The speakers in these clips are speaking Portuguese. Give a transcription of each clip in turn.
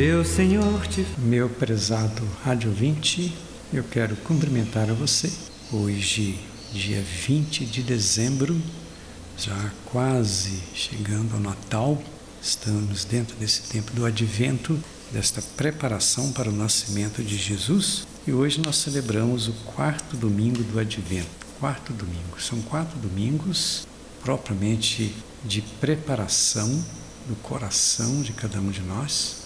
Deus, Senhor, te... Meu prezado Rádio 20, eu quero cumprimentar a você. Hoje, dia 20 de dezembro, já quase chegando ao Natal, estamos dentro desse tempo do advento, desta preparação para o nascimento de Jesus. E hoje nós celebramos o quarto domingo do advento. Quarto domingo. São quatro domingos propriamente de preparação do coração de cada um de nós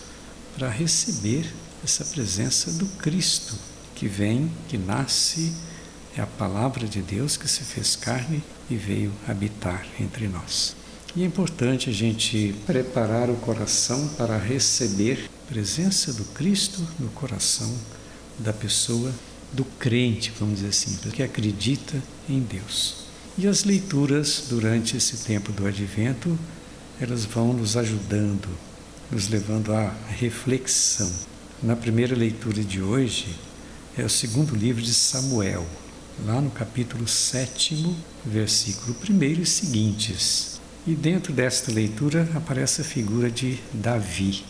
para receber essa presença do Cristo que vem, que nasce, é a palavra de Deus que se fez carne e veio habitar entre nós. E é importante a gente preparar o coração para receber a presença do Cristo no coração da pessoa, do crente, vamos dizer assim, que acredita em Deus. E as leituras durante esse tempo do advento, elas vão nos ajudando, nos levando à reflexão. Na primeira leitura de hoje, é o segundo livro de Samuel, lá no capítulo 7, versículo 1 e seguintes. E dentro desta leitura aparece a figura de Davi,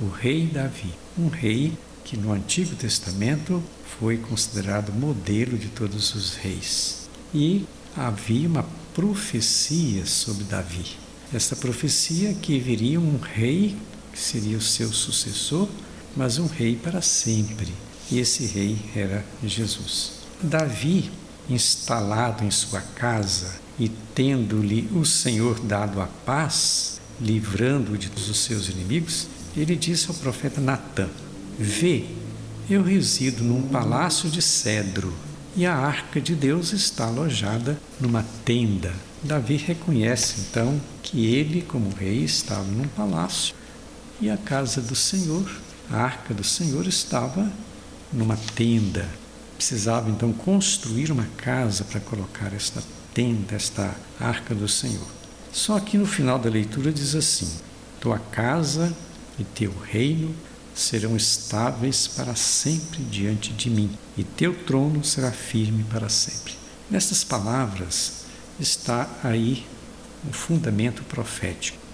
o rei Davi, um rei que no Antigo Testamento foi considerado modelo de todos os reis. E havia uma profecia sobre Davi. Essa profecia que viria um rei que seria o seu sucessor, mas um rei para sempre. E esse rei era Jesus. Davi, instalado em sua casa e tendo-lhe o Senhor dado a paz, livrando-o de todos os seus inimigos, ele disse ao profeta Natã: Vê, eu resido num palácio de cedro e a arca de Deus está alojada numa tenda. Davi reconhece então que ele, como rei, estava num palácio e a casa do Senhor, a arca do Senhor, estava numa tenda. Precisava então construir uma casa para colocar esta tenda, esta arca do Senhor. Só que no final da leitura diz assim: Tua casa e teu reino serão estáveis para sempre diante de mim, e teu trono será firme para sempre. Nestas palavras está aí um fundamento profético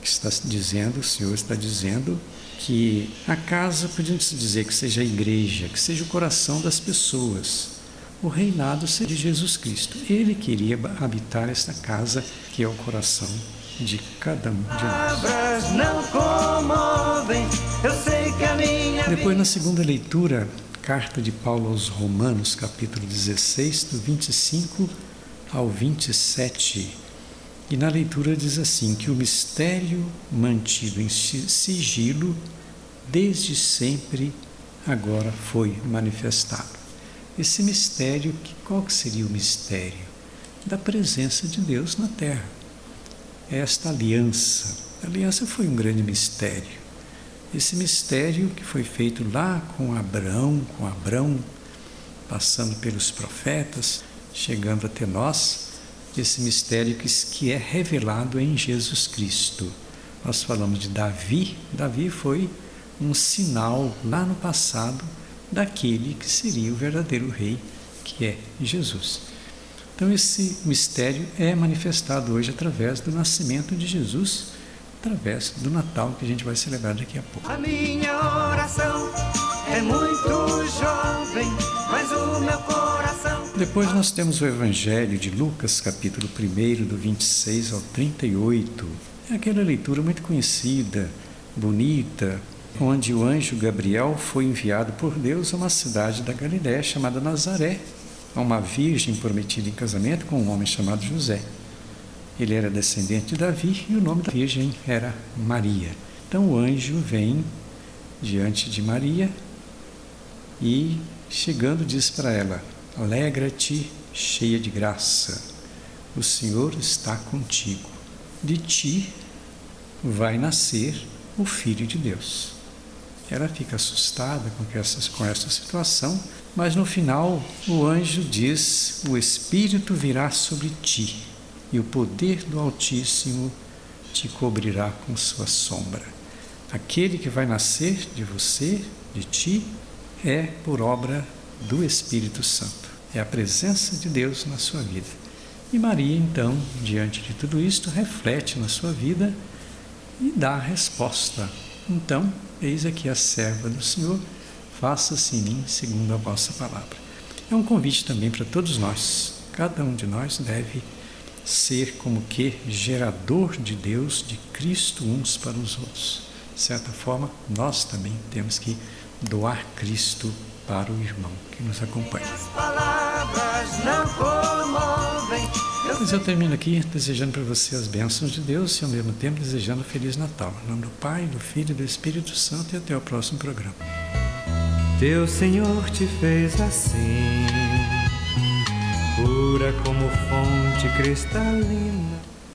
que está dizendo, o Senhor está dizendo que a casa, podemos dizer que seja a igreja, que seja o coração das pessoas. O reinado seria de Jesus Cristo. Ele queria habitar esta casa que é o coração de cada um de nós. Depois, na segunda leitura, carta de Paulo aos Romanos, capítulo 16, do 25 ao 27. E na leitura diz assim: que o mistério mantido em sigilo desde sempre agora foi manifestado. Esse mistério, qual que seria o mistério? Da presença de Deus na terra esta aliança. A aliança foi um grande mistério. Esse mistério que foi feito lá com Abraão, com Abraão, passando pelos profetas, chegando até nós, esse mistério que, que é revelado em Jesus Cristo. Nós falamos de Davi, Davi foi um sinal lá no passado daquele que seria o verdadeiro rei, que é Jesus. Então, esse mistério é manifestado hoje através do nascimento de Jesus, através do Natal que a gente vai celebrar daqui a pouco. A minha oração é muito jovem, mas o meu coração. Depois nós temos o Evangelho de Lucas, capítulo 1, do 26 ao 38. É aquela leitura muito conhecida, bonita, onde o anjo Gabriel foi enviado por Deus a uma cidade da Galiléia chamada Nazaré, a uma virgem prometida em casamento com um homem chamado José. Ele era descendente de Davi e o nome da virgem era Maria. Então o anjo vem diante de Maria e, chegando, diz para ela: Alegra-te, cheia de graça, o Senhor está contigo. De ti vai nascer o Filho de Deus. Ela fica assustada com essa, com essa situação, mas no final o anjo diz: O Espírito virá sobre ti, e o poder do Altíssimo te cobrirá com sua sombra. Aquele que vai nascer de você, de ti, é por obra do Espírito Santo. É a presença de Deus na sua vida. E Maria, então, diante de tudo isto, reflete na sua vida e dá a resposta Então, eis aqui a serva do Senhor, faça-se em mim segundo a vossa palavra. É um convite também para todos nós. Cada um de nós deve ser como que gerador de Deus, de Cristo uns para os outros. De certa forma, nós também temos que doar Cristo para o irmão que nos acompanha. Mas eu termino aqui desejando para você as bênçãos de Deus e ao mesmo tempo desejando um Feliz Natal. Em nome do Pai, do Filho e do Espírito Santo e até o próximo programa. Teu Senhor te fez assim, pura como fonte cristalina